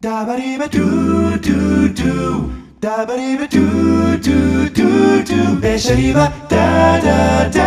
Da ba dee ba doo doo doo. Da ba dee ba doo doo doo doo. Be da da da.